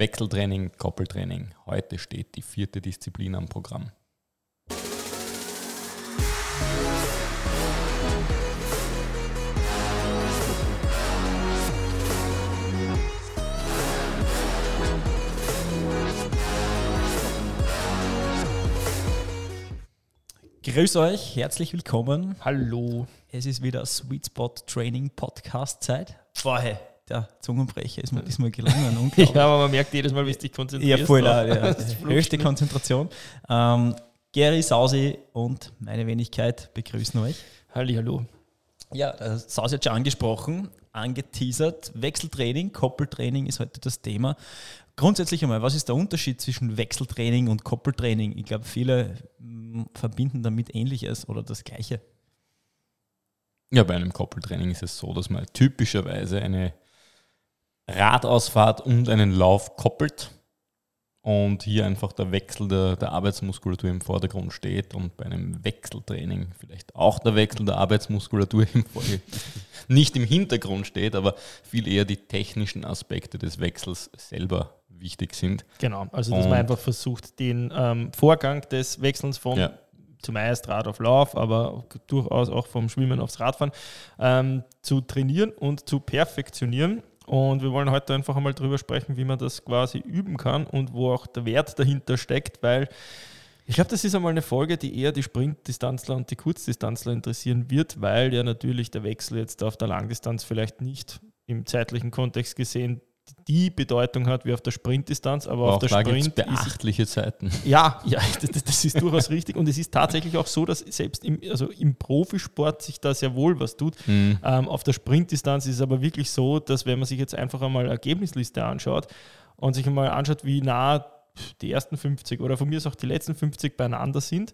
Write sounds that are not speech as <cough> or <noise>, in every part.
Wechseltraining, Koppeltraining. Heute steht die vierte Disziplin am Programm. Grüß euch, herzlich willkommen. Hallo. Es ist wieder Sweet Spot Training Podcast Zeit. Vorher, der Zungenbrecher ist mir diesmal gelungen. <laughs> ja, aber man merkt jedes Mal, wie es dich konzentrierst. Ja, voll, ja. <laughs> höchste Konzentration. Ähm, Gary, Sausi und meine Wenigkeit begrüßen euch. Halli, hallo. Ja, äh, Sausi hat schon angesprochen, angeteasert. Wechseltraining, Koppeltraining ist heute das Thema. Grundsätzlich einmal, was ist der Unterschied zwischen Wechseltraining und Koppeltraining? Ich glaube, viele mm, verbinden damit Ähnliches oder das Gleiche. Ja, bei einem Koppeltraining ist es so, dass man typischerweise eine Radausfahrt und einen Lauf koppelt und hier einfach der Wechsel der, der, Arbeitsmuskulatur im Vordergrund steht und bei einem Wechseltraining vielleicht auch der Wechsel der Arbeitsmuskulatur im <laughs> nicht im Hintergrund steht, aber viel eher die technischen Aspekte des Wechsels selber wichtig sind. Genau, also dass und man einfach versucht, den ähm, Vorgang des Wechselns von ja. zumeist Rad auf Lauf, aber durchaus auch vom Schwimmen aufs Radfahren ähm, zu trainieren und zu perfektionieren. Und wir wollen heute einfach einmal darüber sprechen, wie man das quasi üben kann und wo auch der Wert dahinter steckt, weil ich glaube, das ist einmal eine Folge, die eher die Sprintdistanzler und die Kurzdistanzler interessieren wird, weil ja natürlich der Wechsel jetzt auf der Langdistanz vielleicht nicht im zeitlichen Kontext gesehen die Bedeutung hat wie auf der Sprintdistanz, aber, aber auf der Sprint beachtliche ist, Zeiten. Ja, ja, <laughs> das, das ist durchaus richtig und es ist tatsächlich auch so, dass selbst im, also im Profisport sich da sehr wohl was tut. Mhm. Ähm, auf der Sprintdistanz ist es aber wirklich so, dass wenn man sich jetzt einfach einmal Ergebnisliste anschaut und sich einmal anschaut, wie nah die ersten 50 oder von mir ist auch die letzten 50 beieinander sind,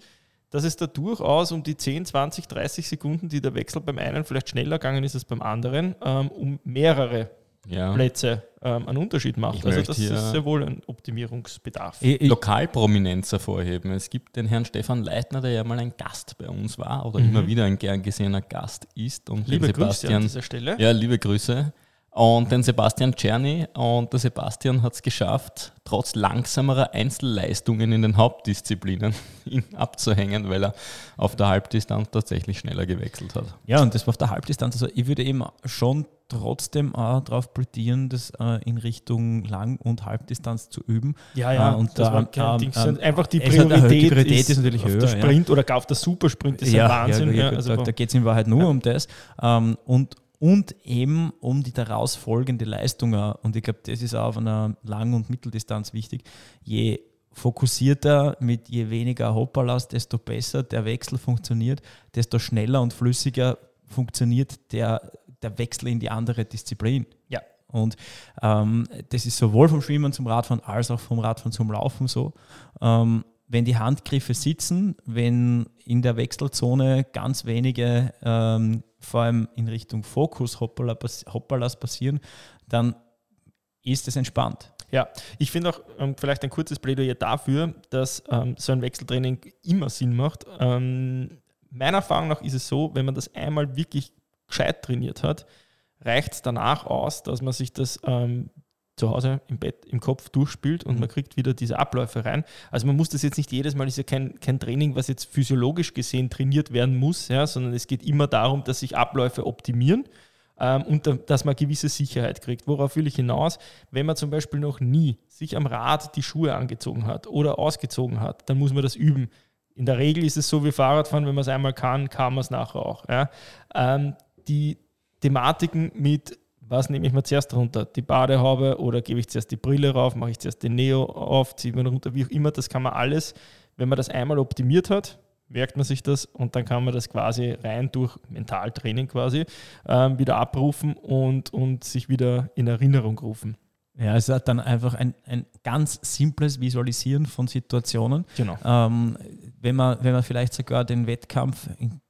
dass es da durchaus um die 10, 20, 30 Sekunden, die der Wechsel beim einen vielleicht schneller gegangen ist als beim anderen, ähm, um mehrere ja. Plätze ähm, einen Unterschied macht. Ich also das ist sehr wohl ein Optimierungsbedarf. Ich, ich Lokalprominenz hervorheben. Es gibt den Herrn Stefan Leitner, der ja mal ein Gast bei uns war oder mhm. immer wieder ein gern gesehener Gast ist. Und liebe Sebastian, Grüße an dieser Stelle. Ja, liebe Grüße. Und den Sebastian Czerny. Und der Sebastian hat es geschafft, trotz langsamerer Einzelleistungen in den Hauptdisziplinen <laughs> ihn abzuhängen, weil er auf der Halbdistanz tatsächlich schneller gewechselt hat. Ja, und das war auf der Halbdistanz. Also ich würde eben schon trotzdem auch darauf plädieren, das äh, in Richtung Lang- und Halbdistanz zu üben. Ja, ja, äh, und das war kein Ding. Ähm, einfach die Priorität, die Priorität ist, ist, natürlich auf höher. Der Sprint ja. oder gar auf der Supersprint ist ja, ein Wahnsinn. Ja, also da, da geht es in Wahrheit nur um das. Ähm, und und eben um die daraus folgende Leistung. Und ich glaube, das ist auch auf einer Lang- und Mitteldistanz wichtig. Je fokussierter, mit je weniger Hopperlast, desto besser der Wechsel funktioniert, desto schneller und flüssiger funktioniert der, der Wechsel in die andere Disziplin. Ja. Und ähm, das ist sowohl vom Schwimmen zum Radfahren als auch vom Radfahren zum Laufen so. Ähm, wenn die Handgriffe sitzen, wenn in der Wechselzone ganz wenige ähm, vor allem in Richtung Fokus Hoppalas passieren, dann ist es entspannt. Ja, ich finde auch ähm, vielleicht ein kurzes Plädoyer dafür, dass ähm, so ein Wechseltraining immer Sinn macht. Ähm, meiner Erfahrung nach ist es so, wenn man das einmal wirklich gescheit trainiert hat, reicht es danach aus, dass man sich das ähm, zu Hause im Bett, im Kopf durchspielt und mhm. man kriegt wieder diese Abläufe rein. Also man muss das jetzt nicht jedes Mal, ist ja kein, kein Training, was jetzt physiologisch gesehen trainiert werden muss, ja, sondern es geht immer darum, dass sich Abläufe optimieren ähm, und da, dass man gewisse Sicherheit kriegt. Worauf will ich hinaus? Wenn man zum Beispiel noch nie sich am Rad die Schuhe angezogen hat oder ausgezogen hat, dann muss man das üben. In der Regel ist es so wie Fahrradfahren, wenn man es einmal kann, kann man es nachher auch. Ja. Ähm, die Thematiken mit was nehme ich mir zuerst runter? Die Badehaube oder gebe ich zuerst die Brille rauf, mache ich zuerst den Neo auf, ziehe mir runter, wie auch immer, das kann man alles, wenn man das einmal optimiert hat, merkt man sich das und dann kann man das quasi rein durch Mentaltraining quasi ähm, wieder abrufen und, und sich wieder in Erinnerung rufen. Ja, es ist dann einfach ein, ein ganz simples Visualisieren von Situationen. Genau. Ähm, wenn, man, wenn man vielleicht sogar den Wettkampf in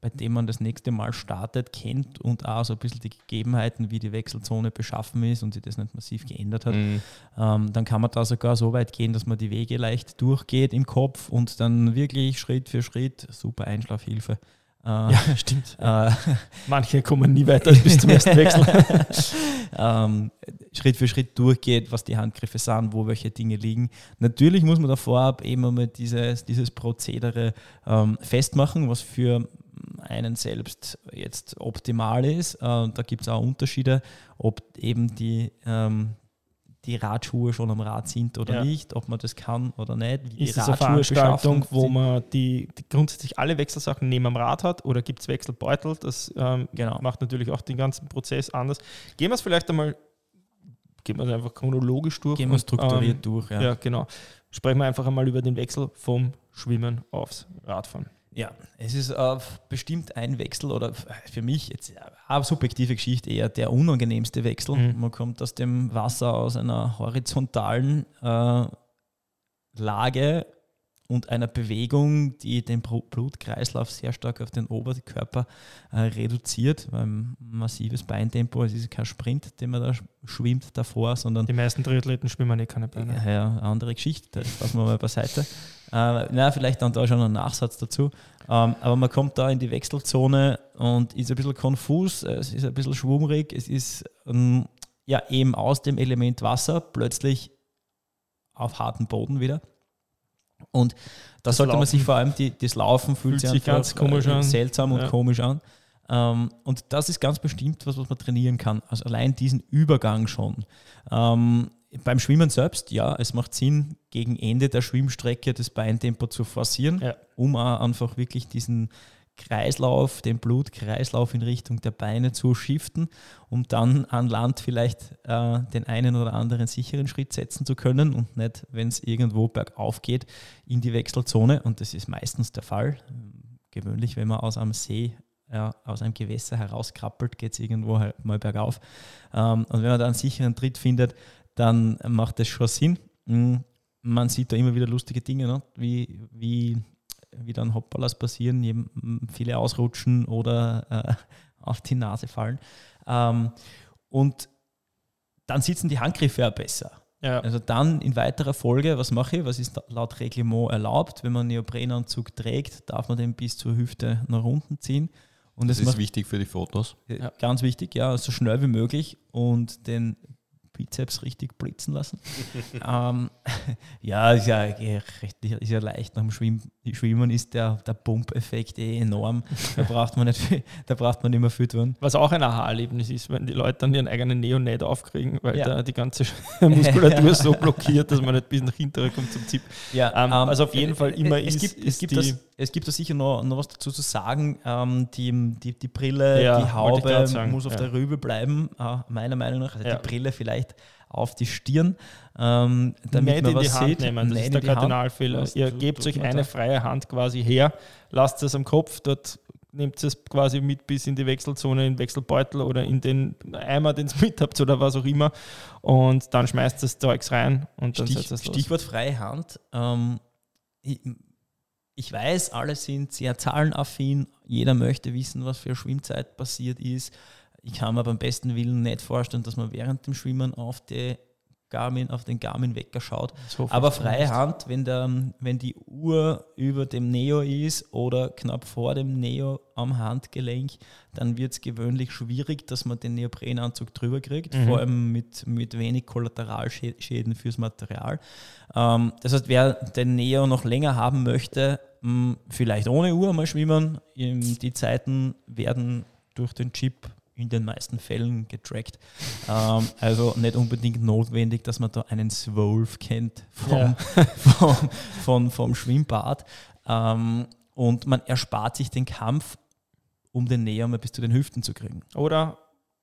bei dem man das nächste Mal startet, kennt und auch so ein bisschen die Gegebenheiten, wie die Wechselzone beschaffen ist und sich das nicht massiv geändert hat, mhm. ähm, dann kann man da sogar so weit gehen, dass man die Wege leicht durchgeht im Kopf und dann wirklich Schritt für Schritt, super Einschlafhilfe, Äh, <laughs> ja, stimmt. <laughs> Äh, Manche kommen nie weiter bis zum ersten Wechsel. <laughs> ähm, Schritt für Schritt durchgeht, was die Handgriffe sind, wo welche Dinge liegen. Natürlich muss man da vorab eben einmal dieses, dieses Prozedere ähm, festmachen, was für einen selbst jetzt optimal ist. Äh, da gibt es auch Unterschiede, ob eben die, ähm, die Radschuhe schon am Rad sind oder ja. nicht, ob man das kann oder nicht. Wie ist die es eine Veranstaltung, wo man die, die, grundsätzlich alle Wechselsachen neben am Rad hat oder gibt es Wechselbeutel? Das ähm, genau. macht natürlich auch den ganzen Prozess anders. Gehen wir es vielleicht einmal, gehen wir es einfach chronologisch durch. Gehen wir strukturiert ähm, durch, ja. Ja, genau. Sprechen wir einfach einmal über den Wechsel vom Schwimmen aufs Radfahren. Ja, es ist äh, bestimmt ein Wechsel oder für mich jetzt eine subjektive Geschichte eher der unangenehmste Wechsel. Mhm. Man kommt aus dem Wasser aus einer horizontalen äh, Lage und einer Bewegung, die den Blutkreislauf sehr stark auf den Oberkörper äh, reduziert. Ein massives Beintempo, es ist kein Sprint, den man da schwimmt davor, sondern. Die meisten Triathleten schwimmen nicht keine Beine. Ja, andere Geschichte, das lassen wir mal beiseite. Äh, na, vielleicht dann da schon ein Nachsatz dazu. Ähm, aber man kommt da in die Wechselzone und ist ein bisschen konfus, es ist ein bisschen schwummrig, es ist ähm, ja eben aus dem Element Wasser plötzlich auf harten Boden wieder. Und da das sollte Laufen. man sich vor allem, die, das Laufen fühlt, fühlt sich ganz komisch äh, an. seltsam und ja. komisch an. Ähm, und das ist ganz bestimmt was, was man trainieren kann. Also allein diesen Übergang schon. Ähm, beim Schwimmen selbst, ja, es macht Sinn, gegen Ende der Schwimmstrecke das Beintempo zu forcieren, ja. um auch einfach wirklich diesen Kreislauf, den Blutkreislauf in Richtung der Beine zu shiften, um dann an Land vielleicht äh, den einen oder anderen sicheren Schritt setzen zu können und nicht, wenn es irgendwo bergauf geht, in die Wechselzone. Und das ist meistens der Fall. Gewöhnlich, wenn man aus einem See, äh, aus einem Gewässer herauskrabbelt, geht es irgendwo halt mal bergauf. Ähm, und wenn man da einen sicheren Tritt findet, dann macht das schon Sinn. Hm, man sieht da immer wieder lustige Dinge, ne? wie, wie wie dann Hoppalas passieren, viele ausrutschen oder äh, <laughs> auf die Nase fallen. Ähm, und dann sitzen die Handgriffe ja besser. Ja. Also dann in weiterer Folge, was mache ich? Was ist laut Reglement erlaubt? Wenn man einen Neoprenanzug trägt, darf man den bis zur Hüfte nach unten ziehen. Und das, das ist wichtig für die Fotos. Ja. Ganz wichtig, ja, so schnell wie möglich und Bizeps richtig blitzen lassen. <laughs> ähm, <laughs> ja, ist ja, ist ja leicht nach dem Schwimmen. Schwimmen ist der, der Pump-Effekt eh enorm. Da braucht man nicht viel, da braucht man nicht mehr viel tun. Was auch ein Aha-Erlebnis ist, wenn die Leute dann ihren eigenen Neonet aufkriegen, weil ja. da die ganze <laughs> Muskulatur ja. so blockiert, dass man nicht bis nach hinten kommt zum Zip. Ja, ähm, ähm, also auf jeden Fall immer es ist, gibt, es gibt das, es gibt da sicher noch, noch was dazu zu sagen. Ähm, die, die, die Brille, ja, die Haube muss auf der Rübe bleiben, äh, meiner Meinung nach. Also die Brille vielleicht auf die Stirn, ähm, damit Nicht man was in die Hand sieht. Nehmen. Das ist der Kardinalfehler. Ihr gebt euch eine freie Hand quasi her, lasst es am Kopf, dort nehmt es quasi mit bis in die Wechselzone, in den Wechselbeutel oder in den Eimer, den ihr mit habt oder was auch immer und dann schmeißt das Zeugs rein und dann Stich, es los. Stichwort freie Hand. Ähm, ich, ich weiß, alle sind sehr zahlenaffin, jeder möchte wissen, was für Schwimmzeit passiert ist ich kann mir beim besten Willen nicht vorstellen, dass man während dem Schwimmen auf die Garmin, auf den Garmin-Wecker schaut. Aber freie Hand, wenn, der, wenn die Uhr über dem Neo ist oder knapp vor dem Neo am Handgelenk, dann wird es gewöhnlich schwierig, dass man den Neoprenanzug drüber kriegt, mhm. vor allem mit, mit wenig Kollateralschäden fürs Material. Ähm, das heißt, wer den Neo noch länger haben möchte, mh, vielleicht ohne Uhr mal schwimmen. Die Zeiten werden durch den Chip in den meisten Fällen getrackt. ähm, also nicht unbedingt notwendig, dass man da einen Swolf kennt vom, ja. <laughs> vom, vom, vom, Schwimmbad. Ähm, und man erspart sich den Kampf, um den Näher mal bis zu den Hüften zu kriegen. Oder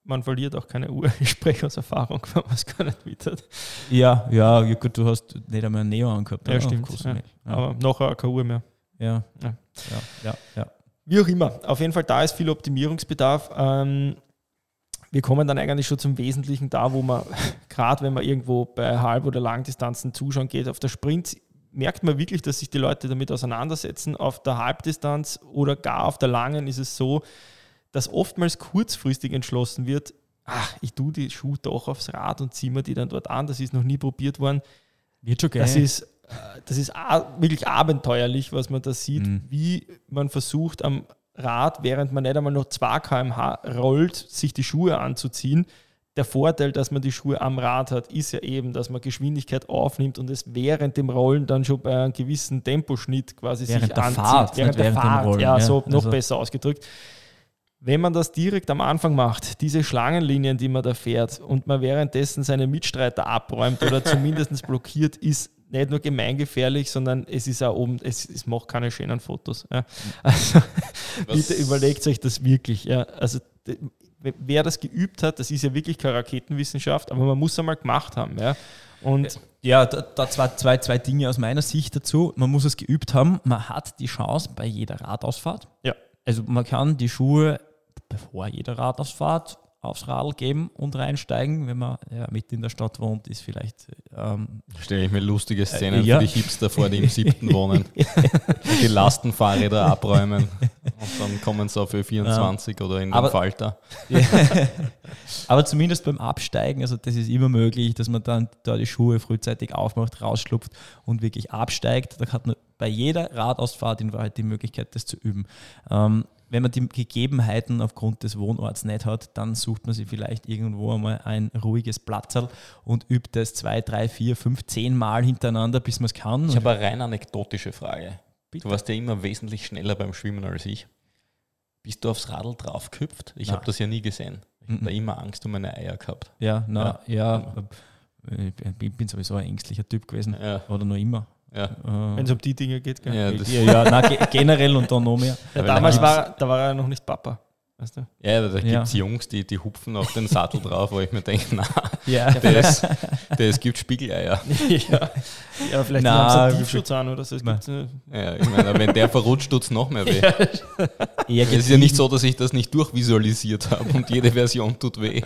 man verliert auch keine Uhr. Ich spreche aus Erfahrung, wenn man es gar nicht wittert. Ja, ja, gut, du hast nicht einmal einen Neo angehabt. Ja, stimmt. Ja. Ja. Aber nachher keine Uhr mehr. Ja, ja, ja, ja. Wie auch immer. Auf jeden Fall, da ist viel Optimierungsbedarf. Ähm, wir kommen dann eigentlich schon zum Wesentlichen da, wo man, <laughs> gerade wenn man irgendwo bei Halb- oder Langdistanzen zuschauen geht, auf der Sprint merkt man wirklich, dass sich die Leute damit auseinandersetzen. Auf der Halbdistanz oder gar auf der langen ist es so, dass oftmals kurzfristig entschlossen wird, ach, ich tue die Schuhe doch aufs Rad und ziehe mir die dann dort an. Das ist noch nie probiert worden. Wird schon geil. Das ist, äh, das ist wirklich abenteuerlich, was man da sieht, mhm. wie man versucht, am Rad, während man nicht einmal noch 2 km/h rollt, sich die Schuhe anzuziehen. Der Vorteil, dass man die Schuhe am Rad hat, ist ja eben, dass man Geschwindigkeit aufnimmt und es während dem Rollen dann schon bei einem gewissen Temposchnitt quasi Während sich der anzieht. Fahrt, während der während Fahrt, Rollen, ja, so noch Also- besser ausgedrückt. Wenn man das direkt am Anfang macht, diese Schlangenlinien, die man da fährt und man währenddessen seine Mitstreiter abräumt oder zumindest <laughs> blockiert, ist nicht nur gemeingefährlich, sondern es ist auch oben, es, es macht keine schönen Fotos. Ja. Also <laughs> Was- bitte überlegt euch das wirklich. Ja. Also wer das geübt hat, das ist ja wirklich keine Raketenwissenschaft, aber man muss es einmal gemacht haben. Ja. Und Ja, da, da zwei, zwei, zwei Dinge aus meiner Sicht dazu. Man muss es geübt haben. Man hat die Chance bei jeder Radausfahrt. Ja. Also man kann die Schuhe bevor jeder Radausfahrt aufs Radl geben und reinsteigen. Wenn man ja, mitten in der Stadt wohnt, ist vielleicht ähm, Stelle ich mir lustige Szenen ja. für die Hipster vor, die im siebten wohnen. <laughs> Die Lastenfahrräder abräumen. Und dann kommen sie auf Ö24 oder in den Aber- Falter. <laughs> Aber zumindest beim Absteigen, also das ist immer möglich, dass man dann da die Schuhe frühzeitig aufmacht, rausschlupft und wirklich absteigt. Da hat man bei jeder Radausfahrt in Wahrheit die Möglichkeit, das zu üben. Ähm, wenn man die Gegebenheiten aufgrund des Wohnorts nicht hat, dann sucht man sich vielleicht irgendwo einmal ein ruhiges Platzerl und übt das zwei, drei, vier, fünf, zehn Mal hintereinander, bis man es kann. Ich habe eine rein anekdotische Frage. Du warst ja immer wesentlich schneller beim Schwimmen als ich. Bist du aufs Radl draufgehüpft? Ich habe das ja nie gesehen. Ich habe Mhm. da immer Angst um meine Eier gehabt. ja, na, ja, äh, ich bin sowieso ein ängstlicher Typ gewesen. Ja, Oder noch immer. Ja. Wenn es um die Dinge geht, gell? Ja, das, ja, ja, na, ge generell und dann noch mehr. Ja, damals da war, da war er noch nicht Papa. Weißt du? ja da gibt Ja. es Jungs, die, die hupfen auf den Sattel drauf, wo ich mir denke, na, Ja, <laughs> das, das gibt Spiegeleier. <laughs> ja. ja, vielleicht Na, haben sie einen Tiefschutz an oder so. Äh, Ja, ich meine, wenn der verrutscht, tut es noch mehr weh. Es ist ja nicht so, dass ich das nicht durchvisualisiert habe und jede Version tut weh.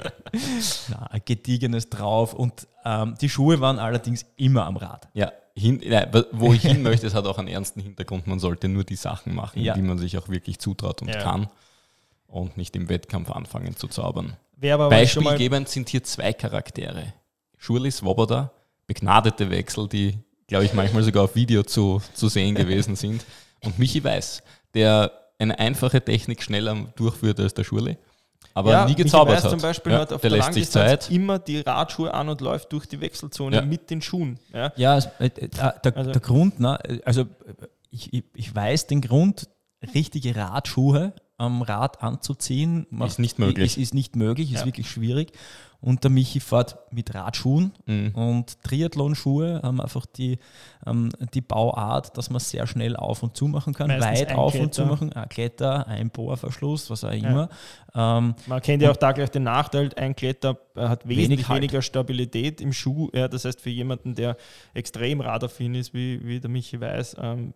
Na, ein gediegenes drauf und ähm, die Schuhe waren allerdings immer am Rad. Ja, hin, ja, wo ich hin <laughs> möchte, es hat auch einen ernsten Hintergrund. Man sollte nur die Sachen machen, Ja. die man sich auch wirklich zutraut und Ja. kann und nicht im Wettkampf anfangen zu zaubern. Beispielgebend sind hier zwei Charaktere. Shurley Swoboda, begnadete Wechsel, die, glaube ich, manchmal sogar auf Video zu, zu sehen gewesen <laughs> sind. Und Michi Weiß, der eine einfache Technik schneller durchführt als der Shurley, aber ja, nie gezaubert Weiß hat. zum Beispiel ja, hat auf der der lässt sich Langdistanz Zeit. immer die Radschuhe an und läuft durch die Wechselzone Ja. mit den Schuhen. Ja. Ja, äh, äh, der, Also- der Grund, ne, also äh, ich, ich, ich weiß den Grund, richtige Radschuhe am Rad anzuziehen, Ist nicht möglich. Ist, ist nicht möglich, ist Ja. wirklich schwierig. Und der Michi fährt mit Radschuhen Mhm. und Triathlon-Schuhe haben einfach die, ähm, die Bauart, dass man sehr schnell auf und zu machen kann, Meistens weit auf und zu Kletter. machen, ein Kletter, ein Bohrverschluss, was auch immer. Ähm, Man kennt ja auch da gleich den Nachteil, ein Kletter hat wesentlich Wenig Halt. weniger Stabilität im Schuh. Ja, das heißt, für jemanden, der extrem radaffin ist, wie, wie der Michi weiß, ähm,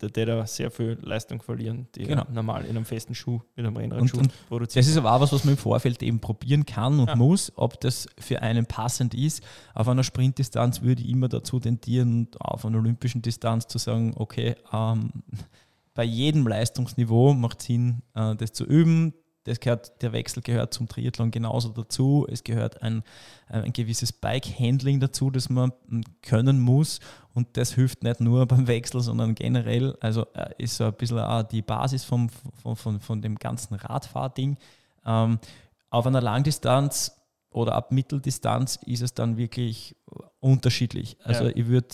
der, der da sehr viel Leistung verlieren, die Genau. normal in einem festen Schuh, mit einem Rennradschuh produziert. Das ist aber auch was, was man im Vorfeld eben probieren kann und Ja. muss, ob das für einen passend ist. Auf einer Sprintdistanz würde ich immer dazu tendieren, auf einer olympischen Distanz zu sagen, okay, ähm, bei jedem Leistungsniveau macht Sinn, äh, das zu üben. Das gehört, der Wechsel gehört zum Triathlon genauso dazu. Es gehört ein, äh, ein gewisses Bike-Handling dazu, das man können muss. Und das hilft nicht nur <laughs> beim Wechsel, sondern generell. Also äh, ist so ein bisschen auch die Basis vom, von, von, von dem ganzen Radfahrding. Ähm, auf einer Langdistanz oder ab Mitteldistanz ist es dann wirklich unterschiedlich. Also Ja. ich würde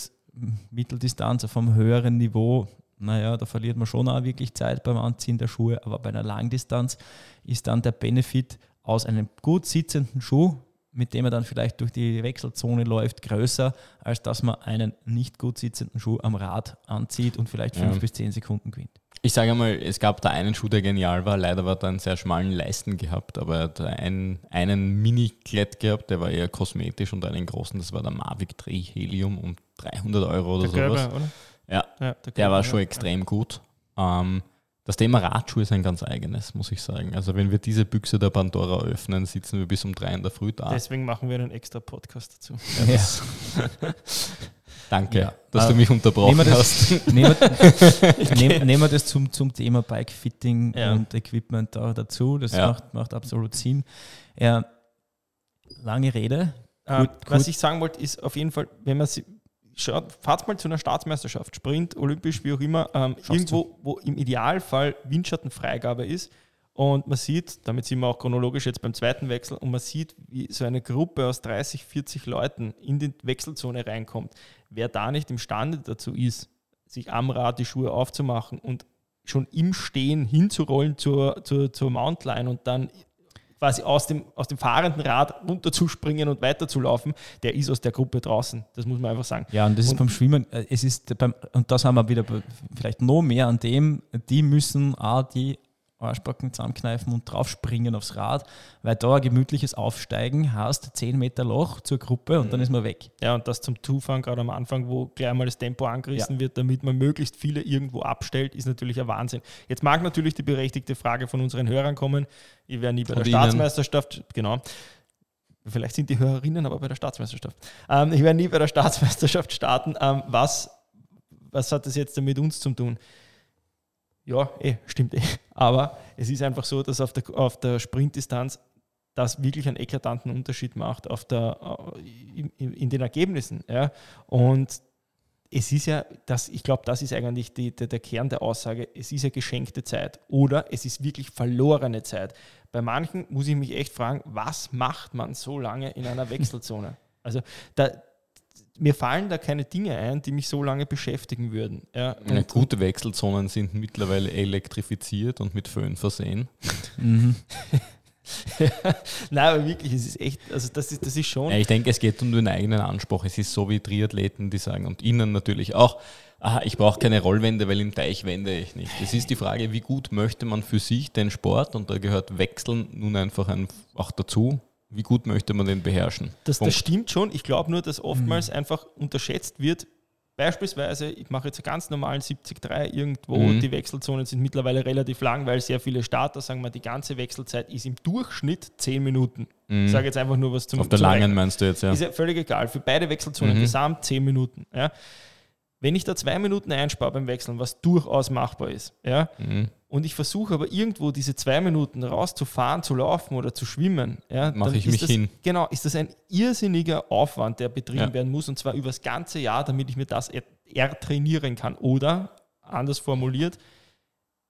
Mitteldistanz auf einem höheren Niveau, naja, da verliert man schon auch wirklich Zeit beim Anziehen der Schuhe, aber bei einer Langdistanz ist dann der Benefit aus einem gut sitzenden Schuh, mit dem er dann vielleicht durch die Wechselzone läuft, größer, als dass man einen nicht gut sitzenden Schuh am Rad anzieht und vielleicht fünf Ja. bis zehn Sekunden gewinnt. Ich sage einmal, es gab da einen Schuh, der genial war. Leider hat er einen sehr schmalen Leisten gehabt, aber er hat einen, einen Mini-Klett gehabt, der war eher kosmetisch und einen großen, das war der Mavic 3 Helium um 300 Euro oder der sowas. Gelbe, oder? Ja, Ja, der war ja. schon extrem gut. Ähm, das Thema Radschuhe ist ein ganz eigenes, muss ich sagen. Also wenn wir diese Büchse der Pandora öffnen, sitzen wir bis um drei in der Früh da. Deswegen machen wir einen extra Podcast dazu. Ja, das- <laughs> Danke, Ja. dass Äh, du mich unterbrochen nehmen wir hast. das, <laughs> nehmen, wir, <laughs> nehmen, nehmen wir das zum, zum Thema Bike-Fitting Ja. und Equipment da dazu. Das Ja. macht, macht absolut Sinn. Ja, lange Rede. Ähm, Gut, was gut. ich sagen wollte, ist auf jeden Fall, wenn man sie, schaut, fahrt mal zu einer Staatsmeisterschaft, Sprint, Olympisch, wie auch immer, ähm, irgendwo, wo im Idealfall Windschattenfreigabe ist. Und man sieht, damit sind wir auch chronologisch jetzt beim zweiten Wechsel, und man sieht, wie so eine Gruppe aus 30, 40 Leuten in die Wechselzone reinkommt. Wer da nicht imstande dazu ist, sich am Rad die Schuhe aufzumachen und schon im Stehen hinzurollen zur, zur, zur Mountline und dann quasi aus dem, aus dem fahrenden Rad runterzuspringen und weiterzulaufen, der ist aus der Gruppe draußen. Das muss man einfach sagen. Ja, und das und ist beim Schwimmen, äh, es ist beim, und das haben wir wieder vielleicht noch mehr an dem, die müssen auch die Arschbacken zusammenkneifen und draufspringen aufs Rad, weil da ein gemütliches Aufsteigen hast, 10 Meter Loch zur Gruppe und dann ist man weg. Ja, und das zum Zufahren, gerade am Anfang, wo gleich mal das Tempo angerissen ja. wird, damit man möglichst viele irgendwo abstellt, ist natürlich ein Wahnsinn. Jetzt mag natürlich die berechtigte Frage von unseren Hörern kommen, ich wäre nie bei der Staatsmeisterschaft, genau. Vielleicht sind die Hörerinnen aber bei der Staatsmeisterschaft. Ähm, ich werde nie bei der Staatsmeisterschaft starten. Ähm, was, was hat das jetzt mit uns zu tun? Ja, eh, stimmt eh. Aber es ist einfach so, dass auf der, auf der Sprintdistanz das wirklich einen eklatanten Unterschied macht auf der, äh, in, in den Ergebnissen. Ja. Und es ist ja, das, ich glaube, das ist eigentlich die, der, der Kern der Aussage, es ist ja geschenkte Zeit oder es ist wirklich verlorene Zeit. Bei manchen muss ich mich echt fragen, was macht man so lange in einer Wechselzone? Also da, mir fallen da keine Dinge ein, die mich so lange beschäftigen würden. Ja, ja, gute Wechselzonen sind mittlerweile elektrifiziert und mit Föhn versehen. mhm. <laughs> Nein, aber wirklich, es ist echt, also das ist, das ist schon. Ja, ich denke, es geht um den eigenen Anspruch. Es ist so wie Triathleten, die sagen, und ihnen natürlich auch, aha, ich brauche keine Rollwände, weil im Teich wende ich nicht. Es ist die Frage, wie gut möchte man für sich den Sport, und da gehört Wechseln nun einfach ein, auch dazu, wie gut möchte man den beherrschen? Das, das stimmt schon. Ich glaube nur, dass oftmals mhm. einfach unterschätzt wird. Beispielsweise, ich mache jetzt einen ganz normalen 70-3 irgendwo, mhm. die Wechselzonen sind mittlerweile relativ lang, weil sehr viele Starter sagen wir, die ganze Wechselzeit ist im Durchschnitt 10 Minuten. Mhm. Ich sage jetzt einfach nur was zum Auf der langen Rechnen. meinst du jetzt, ja. Ist ja völlig egal. Für beide Wechselzonen mhm. gesamt 10 Minuten. Ja. Wenn ich da zwei Minuten einspare beim Wechseln, was durchaus machbar ist, ja, mhm und ich versuche aber irgendwo diese zwei Minuten rauszufahren, zu laufen oder zu schwimmen, ja, mache ich mich das, hin. Genau, ist das ein irrsinniger Aufwand, der betrieben ja. werden muss und zwar über das ganze Jahr, damit ich mir das ertrainieren kann. Oder, anders formuliert,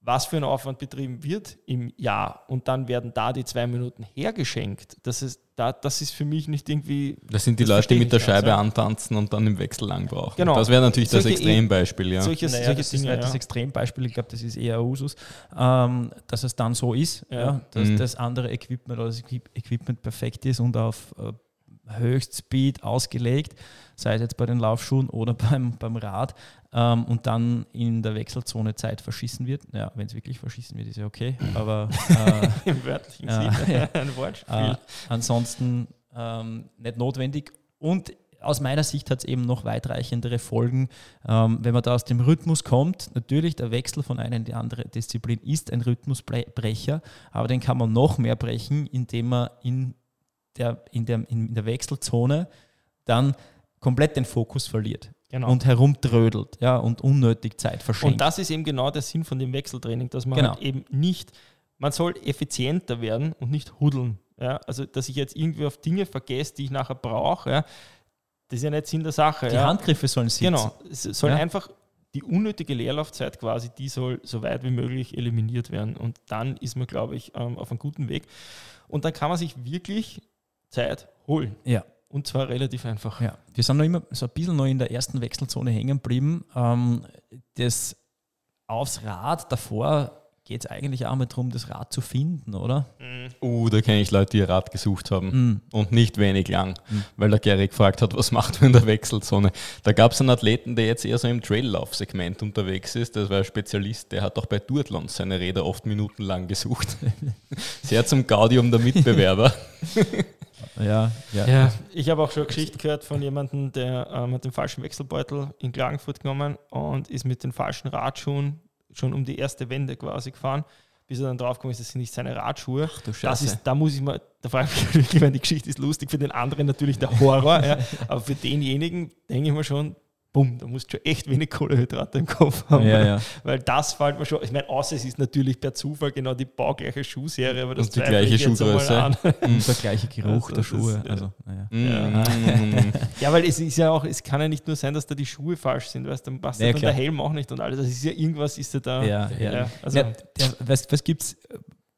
was für ein Aufwand betrieben wird im Jahr und dann werden da die zwei Minuten hergeschenkt. Das ist, da, das ist für mich nicht irgendwie. Das sind die Leute, die mit der Scheibe ganz, antanzen und dann im Wechsel lang brauchen. Genau. Das wäre natürlich solche das Extrembeispiel. Ja. Solches, naja, solche das Dinge, ist ja. das Extrembeispiel, ich glaube, das ist eher Usus, ähm, dass es dann so ist, ja. ja dass mhm. das andere Equipment oder das Equipment perfekt ist und auf äh, Höchstspeed ausgelegt, sei es jetzt bei den Laufschuhen oder <laughs> beim, beim Rad, ähm, und dann in der Wechselzone Zeit verschissen wird. Ja, wenn es wirklich verschissen wird, ist ja okay, <laughs> aber äh, im wörtlichen äh, Sinne <laughs> ein Wortspiel. Äh, ansonsten ähm, nicht notwendig und aus meiner Sicht hat es eben noch weitreichendere Folgen, ähm, wenn man da aus dem Rhythmus kommt. Natürlich, der Wechsel von einer in die andere Disziplin ist ein Rhythmusbrecher, aber den kann man noch mehr brechen, indem man in der, in der, in der Wechselzone dann komplett den Fokus verliert. Genau. und herumtrödelt ja, und unnötig Zeit verschenkt. Und das ist eben genau der Sinn von dem Wechseltraining, dass man genau. halt eben nicht, man soll effizienter werden und nicht hudeln. Ja? Also, dass ich jetzt irgendwie auf Dinge vergesse, die ich nachher brauche, ja? das ist ja nicht Sinn der Sache. Die ja? Handgriffe sollen sitzen. Genau, es soll ja? einfach die unnötige Leerlaufzeit quasi, die soll so weit wie möglich eliminiert werden. Und dann ist man, glaube ich, ähm, auf einem guten Weg. Und dann kann man sich wirklich Zeit holen. Ja. Und zwar relativ einfach. Ja. Wir sind noch immer so ein bisschen noch in der ersten Wechselzone hängen geblieben. Ähm, das aufs Rad davor geht es eigentlich auch mal darum, das Rad zu finden, oder? Mhm. Uh, da kenne ich Leute, die ihr Rad gesucht haben. Mhm. Und nicht wenig lang, mhm. weil der Gary gefragt hat, was macht man in der Wechselzone. Da gab es einen Athleten, der jetzt eher so im Traillauf-Segment unterwegs ist. Das war ein Spezialist, der hat auch bei Duathlons seine Räder oft minutenlang gesucht. <laughs> Sehr zum Gaudium der Mitbewerber. <laughs> Ja, ja. ja. Ich habe auch schon eine Geschichte gehört von jemandem, der ähm, hat den falschen Wechselbeutel in Klagenfurt genommen und ist mit den falschen Radschuhen schon um die erste Wende quasi gefahren, bis er dann draufgekommen ist, das sind nicht seine Radschuhe. Ach, du das ist, da muss ich mal, da frage ich mich wirklich, wenn die Geschichte ist lustig, für den anderen natürlich der Horror, ja, <laughs> aber für denjenigen denke ich mir schon, bumm, da musst du schon echt wenig Kohlehydrate im Kopf haben. Ja, ja. Weil das fällt mir schon, ich meine, außer es ist natürlich per Zufall genau die baugleiche Schuhserie, aber das Und die gleiche Schuhgröße. an. <laughs> Und der gleiche Geruch Also der Schuhe. ist, ja. Also, naja. Mm. <laughs> Ja, weil es ist ja auch, es kann ja nicht nur sein, dass da die Schuhe falsch sind, weißt du, dann passt Ja, ja, dann der Helm auch nicht und alles. Das ist ja irgendwas, ist ja da. Ja, ja. also, Ja, der, was was gibt es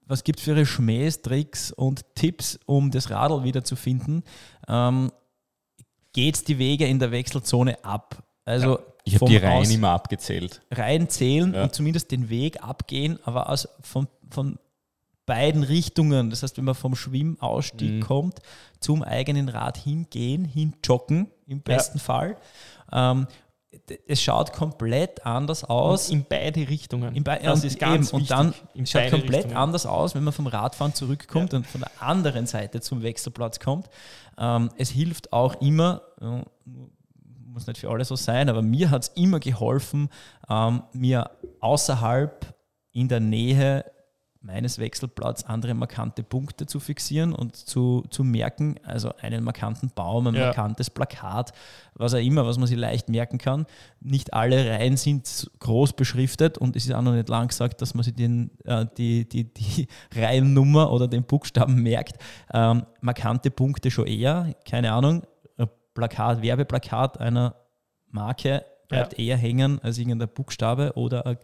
was gibt's für ihre Schmähs, Tricks und Tipps, um das Radl wiederzufinden? Ähm, geht die Wege in der Wechselzone ab? Also Ich habe die Reihen immer abgezählt. rein zählen Ja. und zumindest den Weg abgehen, aber aus, von, von beiden Richtungen. Das heißt, wenn man vom Schwimmausstieg Mhm. kommt, zum eigenen Rad hingehen, hinjoggen im besten Fall. Ähm, es schaut komplett anders aus. in beide Richtungen. In bei- das und ist ganz eben, wichtig. Und dann in schaut komplett Richtungen. anders aus, wenn man vom Radfahren zurückkommt und von der anderen Seite zum Wechselplatz kommt. Ähm, es hilft auch immer, muss nicht für alle so sein, aber mir hat es immer geholfen, ähm, mir außerhalb in der Nähe meines Wechselplatzes andere markante Punkte zu fixieren und zu, zu merken, also einen markanten Baum, ein Ja. markantes Plakat, was auch immer, was man sich leicht merken kann. Nicht alle Reihen sind groß beschriftet und es ist auch noch nicht lang gesagt, dass man sich den, äh, die, die, die <laughs> Reihennummer oder den Buchstaben merkt. Ähm, markante Punkte schon eher, keine Ahnung, Plakat, Werbeplakat einer Marke bleibt eher hängen als irgendein Buchstabe oder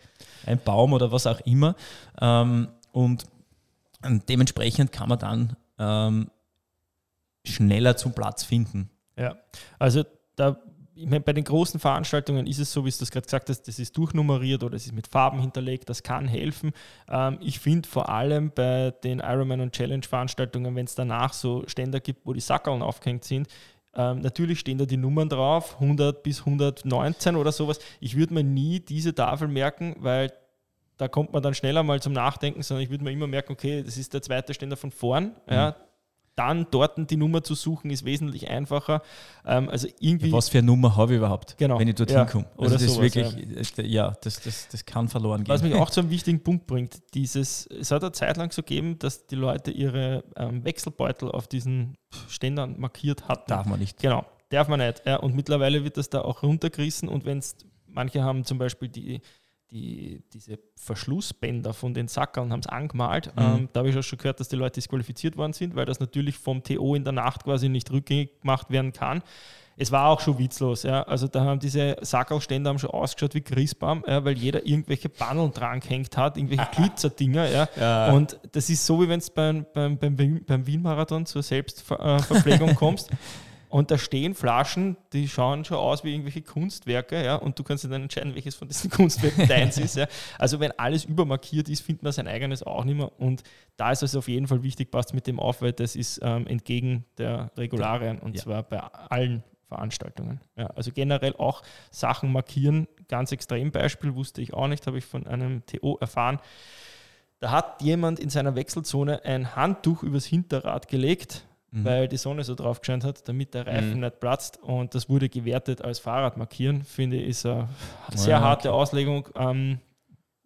ein- Baum oder was auch immer. Ähm, und dementsprechend kann man dann ähm, schneller zum Platz finden. Ja, also da, ich meine, bei den großen Veranstaltungen ist es so, wie du das gerade gesagt hast, das ist durchnummeriert oder es ist mit Farben hinterlegt, das kann helfen. Ähm, ich finde vor allem bei den Ironman und Challenge Veranstaltungen, wenn es danach so Ständer gibt, wo die Sackerln aufgehängt sind, ähm, natürlich stehen da die Nummern drauf, 100 bis 119 oder sowas. Ich würde mir nie diese Tafel merken, weil da kommt man dann schneller mal zum Nachdenken, sondern ich würde mir immer merken, okay, das ist der zweite Ständer von vorn. Ja, dann dort die Nummer zu suchen, ist wesentlich einfacher. Ähm, also irgendwie. Was für eine Nummer habe ich überhaupt, Genau, wenn ich dorthin ja. komme? Oder Also das sowas, ist wirklich, äh, ja, das, das, das kann verloren gehen. Was mich auch zu einem wichtigen Punkt bringt, dieses, es hat eine Zeit lang so gegeben, dass die Leute ihre ähm, Wechselbeutel auf diesen Ständern markiert hatten. darf man nicht. Genau, darf man nicht. Ja, und mittlerweile wird das da auch runtergerissen und wenn es, manche haben zum Beispiel die, die, diese Verschlussbänder von den Sackern haben es angemalt. Mhm. Ähm, da habe ich auch schon gehört, dass die Leute disqualifiziert worden sind, weil das natürlich vom TO in der Nacht quasi nicht rückgängig gemacht werden kann. Es war auch schon witzlos, ja. Also da haben diese Sackerlständer haben schon ausgeschaut wie Christbaum, ja, weil jeder irgendwelche Banneln dran gehängt hat, irgendwelche <laughs> Glitzerdinger, ja. Ja. Und das ist so, wie wenn du beim, beim, beim, beim Wien-Marathon zur Selbstverpflegung <laughs> kommst. Und da stehen Flaschen, die schauen schon aus wie irgendwelche Kunstwerke, ja, und du kannst dann entscheiden, welches von diesen <laughs> Kunstwerken deins ist. Ja. Also wenn alles übermarkiert ist, findet man sein eigenes auch nicht mehr. Und da ist es auf jeden Fall wichtig, passt mit dem auf, weil das ist ähm, entgegen der Regularien und Ja. zwar bei allen Veranstaltungen. Ja, also generell auch Sachen markieren, ganz extrem Beispiel, wusste ich auch nicht, habe ich von einem TO erfahren. Da hat jemand in seiner Wechselzone ein Handtuch übers Hinterrad gelegt, Mhm. weil die Sonne so drauf gescheint hat, damit der Reifen Mhm. nicht platzt. Und das wurde gewertet als Fahrrad markieren. Finde ich, ist eine sehr Ja, harte Auslegung. Ähm,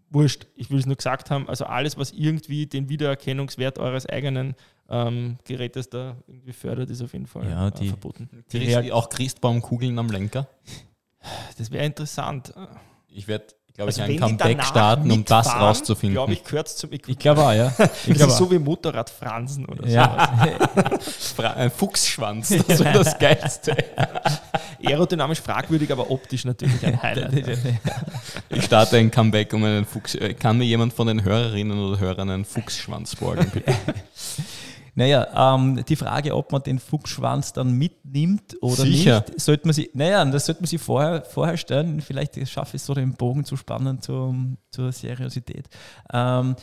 wurscht, ich will es nur gesagt haben. Also alles, was irgendwie den Wiedererkennungswert eures eigenen ähm, Gerätes da irgendwie fördert, ist auf jeden Fall Ja, äh, die- verboten. Die Reak- auch Christbaumkugeln am Lenker. Das wäre interessant. Ich werde, glaube ich, Also ein wenn die Comeback starten, um das rauszufinden. Glaube ich, gehört zum. Ich, Ich glaube auch, ja. <laughs> Ich das ist so auch. wie Motorradfransen oder so. Ja. <laughs> Fra- ein Fuchsschwanz, das wäre das <laughs> Geilste. Aerodynamisch fragwürdig, aber optisch natürlich ein Highlight. Ich starte ein Comeback um einen Fuchs. äh, Kann mir jemand von den Hörerinnen oder Hörern einen Fuchsschwanz borgen, bitte? Naja, ähm, die Frage, ob man den Fuchsschwanz dann mitnimmt oder Sicher. nicht, sollte man sich, naja, das sollte man sich vorher, vorher stellen. Vielleicht schaffe ich es so, den Bogen zu spannen zum, zur Seriosität. Ähm,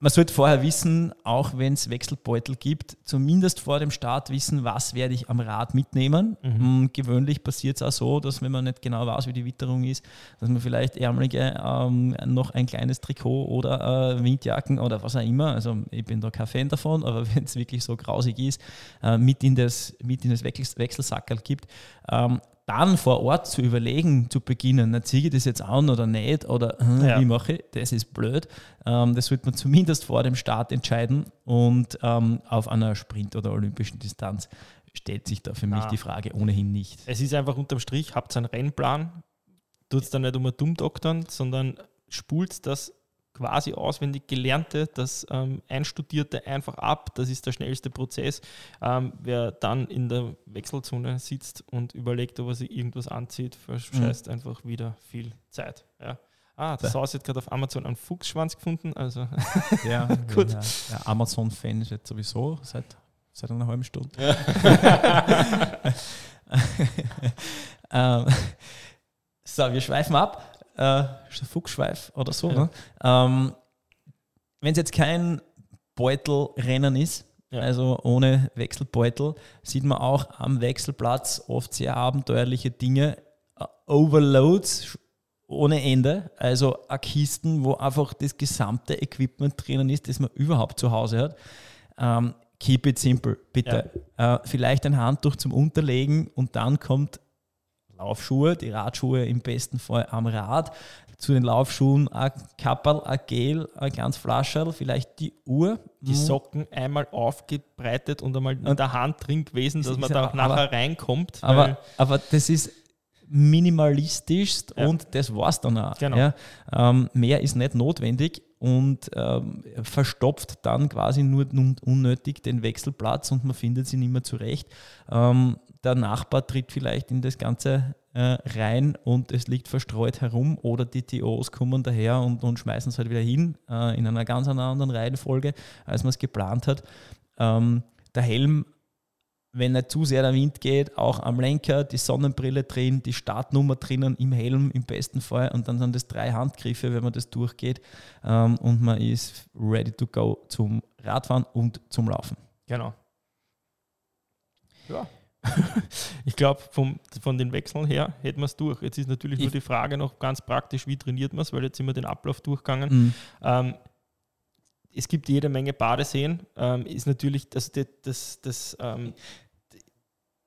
man sollte vorher wissen, auch wenn es Wechselbeutel gibt, zumindest vor dem Start wissen, was werde ich am Rad mitnehmen. Mhm. Mm, Gewöhnlich passiert es auch so, dass wenn man nicht genau weiß, wie die Witterung ist, dass man vielleicht ärmelige ähm, noch ein kleines Trikot oder äh, Windjacken oder was auch immer, also ich bin da kein Fan davon, aber <laughs> wenn es wirklich so grausig ist, äh, mit in das, mit in das Wechsel, Wechselsackerl gibt, ähm, dann vor Ort zu überlegen, zu beginnen, na, ziehe ich das jetzt an oder nicht oder äh, Ja. wie mache ich, das ist blöd. Ähm, das sollte man zumindest vor dem Start entscheiden und ähm, auf einer Sprint- oder olympischen Distanz stellt sich da für mich die Frage ohnehin nicht. Es ist einfach unterm Strich, habt einen Rennplan, tut es dann nicht um ein Dummdoktern, sondern spult das quasi auswendig Gelernte, das ähm, Einstudierte einfach ab. Das ist der schnellste Prozess. Ähm, wer dann in der Wechselzone sitzt und überlegt, ob er sich irgendwas anzieht, verscheißt mhm. einfach wieder viel Zeit. Ja. Ah, das Haus hat gerade auf Amazon einen Fuchsschwanz gefunden. Also <laughs> ja, <laughs> gut. Ja, ja, Amazon-Fan ist jetzt sowieso seit, seit einer halben Stunde. Ja. <laughs> ähm, so, wir schweifen ab äh, Fuchsschweif oder so. Ja. Ne? Ähm, Wenn es jetzt kein Beutelrennen ist, ja. also ohne Wechselbeutel, sieht man auch am Wechselplatz oft sehr abenteuerliche Dinge. Uh, Overloads ohne Ende, also Kisten, wo einfach das gesamte Equipment drinnen ist, das man überhaupt zu Hause hat. Ähm, keep it simple, bitte. Ja. Äh, vielleicht ein Handtuch zum Unterlegen und dann kommt Laufschuhe, die Radschuhe im besten Fall am Rad. Zu den Laufschuhen ein Kapperl, ein Gel, ein ganz Flascherl, vielleicht die Uhr. Die Socken einmal aufgebreitet und einmal in der Hand drin gewesen, dass man da auch nachher aber, reinkommt. Aber, aber das ist minimalistisch ja. und das war es dann auch. Genau. Ja. Ähm, mehr ist nicht notwendig und ähm, verstopft dann quasi nur unnötig den Wechselplatz und man findet sie nicht mehr zurecht. Ähm, der Nachbar tritt vielleicht in das Ganze äh, rein und es liegt verstreut herum oder die TOs kommen daher und, und schmeißen es halt wieder hin äh, in einer ganz anderen Reihenfolge, als man es geplant hat. Ähm, der Helm, wenn nicht zu sehr der Wind geht, auch am Lenker, die Sonnenbrille drin, die Startnummer drinnen im Helm im besten Fall und dann sind das drei Handgriffe, wenn man das durchgeht ähm, und man ist ready to go zum Radfahren und zum Laufen. Genau. Ja, <laughs> ich glaube, von den Wechseln her hätten wir es durch. Jetzt ist natürlich ich nur die Frage noch ganz praktisch, wie trainiert man es, weil jetzt sind wir den Ablauf durchgegangen. Mhm. Ähm, es gibt jede Menge Badeseen. Ähm, ist natürlich das, das, das, das ähm,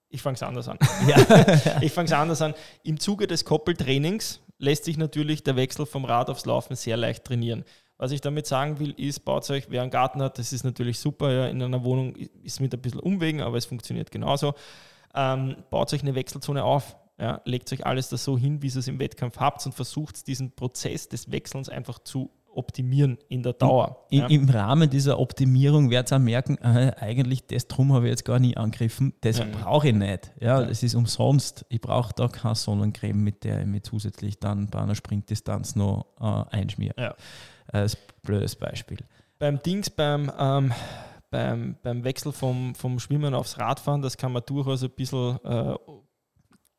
ich fange es anders an. <laughs> Ich fange es anders an. Im Zuge des Koppeltrainings lässt sich natürlich der Wechsel vom Rad aufs Laufen sehr leicht trainieren. Was ich damit sagen will, ist, baut euch, wer einen Garten hat, das ist natürlich super. Ja, in einer Wohnung ist mit ein bisschen Umwegen, aber es funktioniert genauso. Ähm, baut euch eine Wechselzone auf. Ja, legt euch alles das so hin, wie ihr es im Wettkampf habt und versucht diesen Prozess des Wechselns einfach zu optimieren in der Dauer. In, ja. Im Rahmen dieser Optimierung werdet ihr auch merken, äh, eigentlich das drum habe ich jetzt gar nie angegriffen, das ja. brauche ich nicht. Ja, ja, das ist umsonst. Ich brauche da keine Sonnencreme, mit der ich mir zusätzlich dann bei einer Sprintdistanz noch äh, einschmiere. Ja als blödes Beispiel. Beim Dings, beim, ähm, beim, beim Wechsel vom, vom Schwimmen aufs Radfahren, das kann man durchaus ein bisschen äh,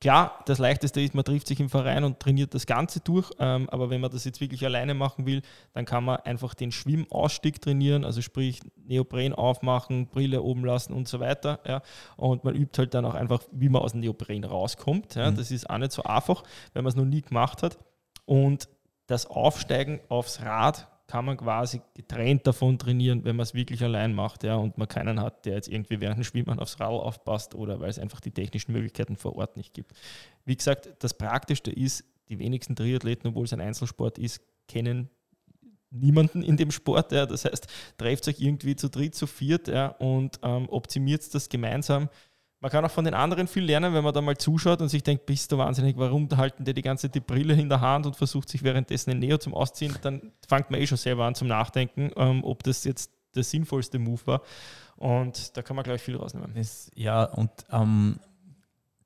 Klar, das Leichteste ist, man trifft sich im Verein und trainiert das Ganze durch, ähm, aber wenn man das jetzt wirklich alleine machen will, dann kann man einfach den Schwimmausstieg trainieren, also sprich Neopren aufmachen, Brille oben lassen und so weiter. Ja. Und man übt halt dann auch einfach, wie man aus dem Neopren rauskommt. Ja. Mhm. Das ist auch nicht so einfach, wenn man es noch nie gemacht hat. Und das Aufsteigen aufs Rad kann man quasi getrennt davon trainieren, wenn man es wirklich allein macht ja, und man keinen hat, der jetzt irgendwie während dem Schwimmen aufs Rad aufpasst oder weil es einfach die technischen Möglichkeiten vor Ort nicht gibt. Wie gesagt, das Praktischste ist, die wenigsten Triathleten, obwohl es ein Einzelsport ist, kennen niemanden in dem Sport. Ja. Das heißt, trefft euch irgendwie zu dritt, zu viert ja, und ähm, optimiert das gemeinsam. Man kann auch von den anderen viel lernen, wenn man da mal zuschaut und sich denkt, bist du wahnsinnig, warum halten die die ganze die Brille in der Hand und versucht sich währenddessen ein Neo zum Ausziehen, dann fängt man eh schon selber an zum Nachdenken, ähm, ob das jetzt der sinnvollste Move war. Und da kann man, glaube ich, viel rausnehmen. Das, ja, und ähm,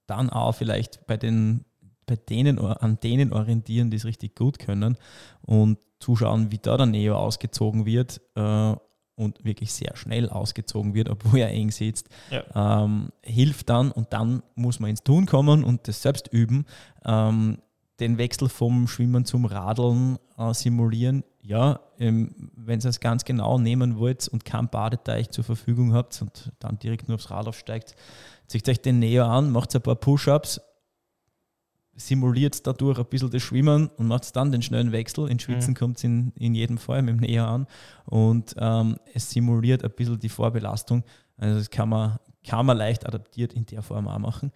dann auch vielleicht bei den bei denen, an denen orientieren, die es richtig gut können und zuschauen, wie da der Neo ausgezogen wird äh, und wirklich sehr schnell ausgezogen wird, obwohl er eng sitzt, ja. ähm, hilft dann und dann muss man ins Tun kommen und das selbst üben. Ähm, den Wechsel vom Schwimmen zum Radeln äh, simulieren. Ja, ähm, wenn ihr es ganz genau nehmen wollt und keinen Badeteich zur Verfügung habt und dann direkt nur aufs Rad aufsteigt, zieht euch den näher an, macht ein paar Push-Ups, simuliert dadurch ein bisschen das Schwimmen und macht dann den schnellen Wechsel. In Schwitzen mhm. kommt es in, in jedem Fall mit dem Näher an und ähm, es simuliert ein bisschen die Vorbelastung. Also das kann man, kann man leicht adaptiert in der Form auch machen.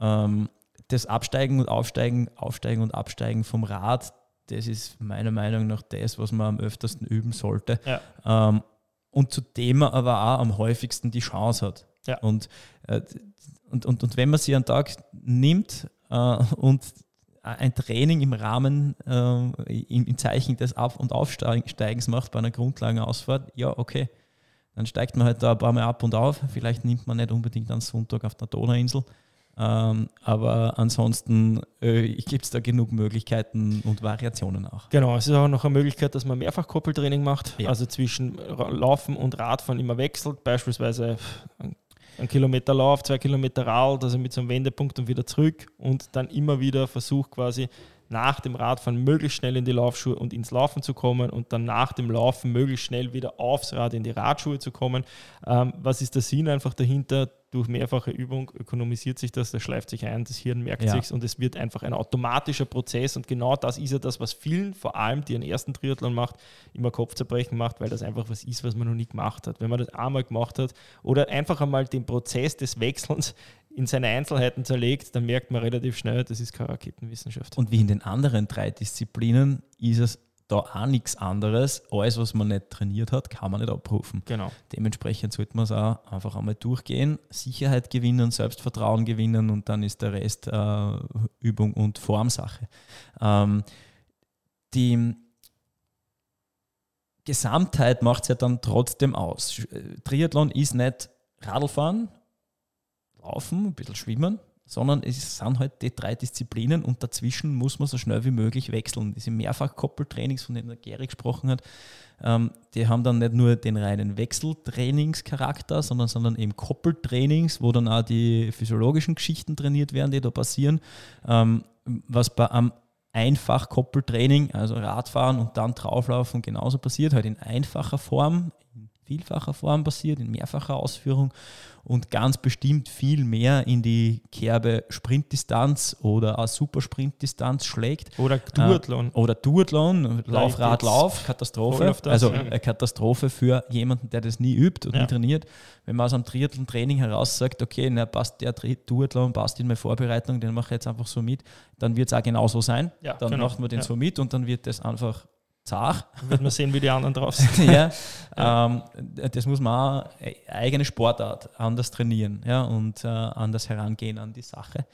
Ähm, das Absteigen und Aufsteigen, Aufsteigen und Absteigen vom Rad, das ist meiner Meinung nach das, was man am öftersten üben sollte. Ja. Ähm, und zu dem man aber auch am häufigsten die Chance hat. Ja. Und, äh, und, und, und wenn man sich einen Tag nimmt äh, und ein Training im Rahmen, äh, im, im, Zeichen des Auf- und Aufsteigens macht bei einer Grundlagenausfahrt, ja, okay. Dann steigt man halt da ein paar Mal ab und auf. Vielleicht nimmt man nicht unbedingt einen Sonntag auf der Donauinsel. Ähm, aber ansonsten äh, gibt es da genug Möglichkeiten und Variationen auch. Genau, es ist auch noch eine Möglichkeit, dass man mehrfach Koppeltraining macht, ja. also zwischen Laufen und Radfahren immer wechselt, beispielsweise ein Kilometer Lauf, zwei Kilometer Rad, also mit so einem Wendepunkt und wieder zurück und dann immer wieder versucht quasi nach dem Radfahren möglichst schnell in die Laufschuhe und ins Laufen zu kommen und dann nach dem Laufen möglichst schnell wieder aufs Rad in die Radschuhe zu kommen. Ähm, was ist der Sinn einfach dahinter? Durch mehrfache Übung ökonomisiert sich das, das schleift sich ein, das Hirn merkt ja. sich und es wird einfach ein automatischer Prozess und genau das ist ja das, was vielen, vor allem die einen ersten Triathlon macht, immer Kopfzerbrechen macht, weil das einfach was ist, was man noch nie gemacht hat. Wenn man das einmal gemacht hat oder einfach einmal den Prozess des Wechselns in seine Einzelheiten zerlegt, dann merkt man relativ schnell, das ist keine Raketenwissenschaft. Und wie in den anderen drei Disziplinen ist es da auch nichts anderes. Alles, was man nicht trainiert hat, kann man nicht abrufen. Genau. Dementsprechend sollte man es auch einfach einmal durchgehen, Sicherheit gewinnen, Selbstvertrauen gewinnen und dann ist der Rest äh, Übung und Formsache. Ähm, die Gesamtheit macht es ja dann trotzdem aus. Triathlon ist nicht Radlfahren, Laufen, ein bisschen Schwimmen, sondern es sind halt die drei Disziplinen und dazwischen muss man so schnell wie möglich wechseln. Diese Mehrfach-Koppeltrainings, von denen der Gary gesprochen hat, ähm, die haben dann nicht nur den reinen Wechseltrainingscharakter, sondern, sondern eben Koppeltrainings, wo dann auch die physiologischen Geschichten trainiert werden, die da passieren. Ähm, was bei einem Einfach-Koppeltraining, also Radfahren und dann drauflaufen, genauso passiert, halt in einfacher Form, in vielfacher Form passiert, in mehrfacher Ausführung und ganz bestimmt viel mehr in die Kerbe Sprintdistanz oder auch Supersprintdistanz schlägt. Oder Duathlon. Äh, oder Duathlon, Lauf, Katastrophe. Das, also eine Katastrophe für jemanden, der das nie übt und ja. nie trainiert. Wenn man aus einem Triathlon-Training heraus sagt, okay, na, passt der Duathlon, passt in meine Vorbereitung, den mache ich jetzt einfach so mit, dann wird es auch genauso sein. Ja, dann genau. macht man den ja. so mit und dann wird das einfach zart. Wird man sehen, wie die anderen drauf sind. <laughs> ja, ähm, das muss man auch eigene Sportart anders trainieren ja, und äh, anders herangehen an die Sache.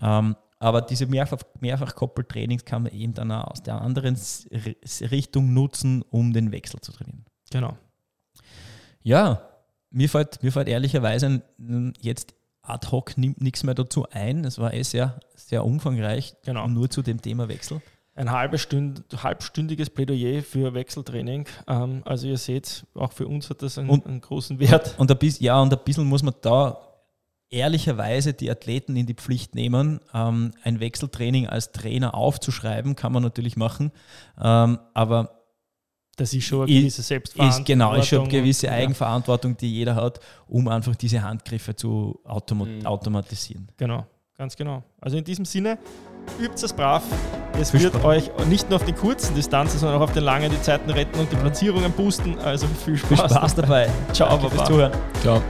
Ähm, aber diese mehrfach, mehrfach Koppeltrainings kann man eben dann auch aus der anderen Richtung nutzen, um den Wechsel zu trainieren. Genau. Ja, mir fällt, mir fällt ehrlicherweise jetzt ad hoc nimmt nichts mehr dazu ein. Es war eh sehr, sehr umfangreich, genau. nur zu dem Thema Wechsel ein halbe halbstündiges Plädoyer für Wechseltraining. Ähm, also ihr seht, auch für uns hat das einen, und, einen großen Wert. Und ein bisschen, ja, und ein bisschen muss man da ehrlicherweise die Athleten in die Pflicht nehmen. Ähm, ein Wechseltraining als Trainer aufzuschreiben, kann man natürlich machen, ähm, aber das ist schon eine gewisse Selbstverantwortung. Ist, genau, ist schon eine gewisse Eigenverantwortung, die jeder hat, um einfach diese Handgriffe zu mhm. automatisieren. Genau, ganz genau. Also in diesem Sinne, übt es brav. Es viel wird Spaß. euch nicht nur auf den kurzen Distanzen, sondern auch auf den langen die Zeiten retten und die Platzierungen boosten. Also viel Spaß, viel Spaß dabei. Ciao, Danke Baba. fürs Zuhören. Ciao.